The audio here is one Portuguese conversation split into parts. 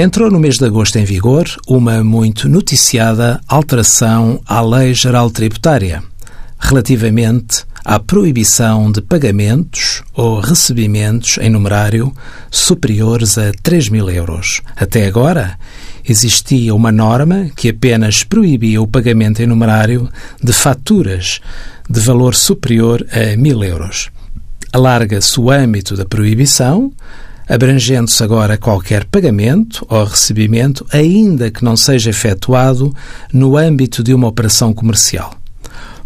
Entrou no mês de agosto em vigor uma muito noticiada alteração à Lei Geral Tributária relativamente à proibição de pagamentos ou recebimentos em numerário superiores a 3 mil euros. Até agora, existia uma norma que apenas proibia o pagamento em numerário de faturas de valor superior a mil euros. Alarga-se o âmbito da proibição abrangendo-se agora qualquer pagamento ou recebimento, ainda que não seja efetuado no âmbito de uma operação comercial.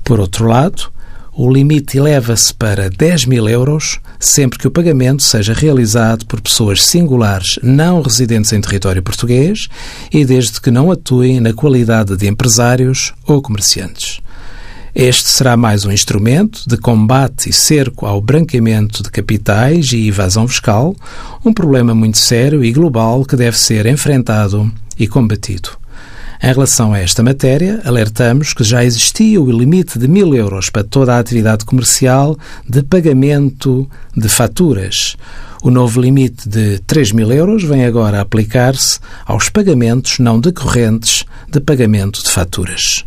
Por outro lado, o limite eleva-se para 10 mil euros sempre que o pagamento seja realizado por pessoas singulares não residentes em território português e desde que não atuem na qualidade de empresários ou comerciantes. Este será mais um instrumento de combate e cerco ao branqueamento de capitais e evasão fiscal, um problema muito sério e global que deve ser enfrentado e combatido. Em relação a esta matéria, alertamos que já existia o limite de mil euros para toda a atividade comercial de pagamento de faturas. O novo limite de 3 mil euros vem agora aplicar-se aos pagamentos não decorrentes de pagamento de faturas.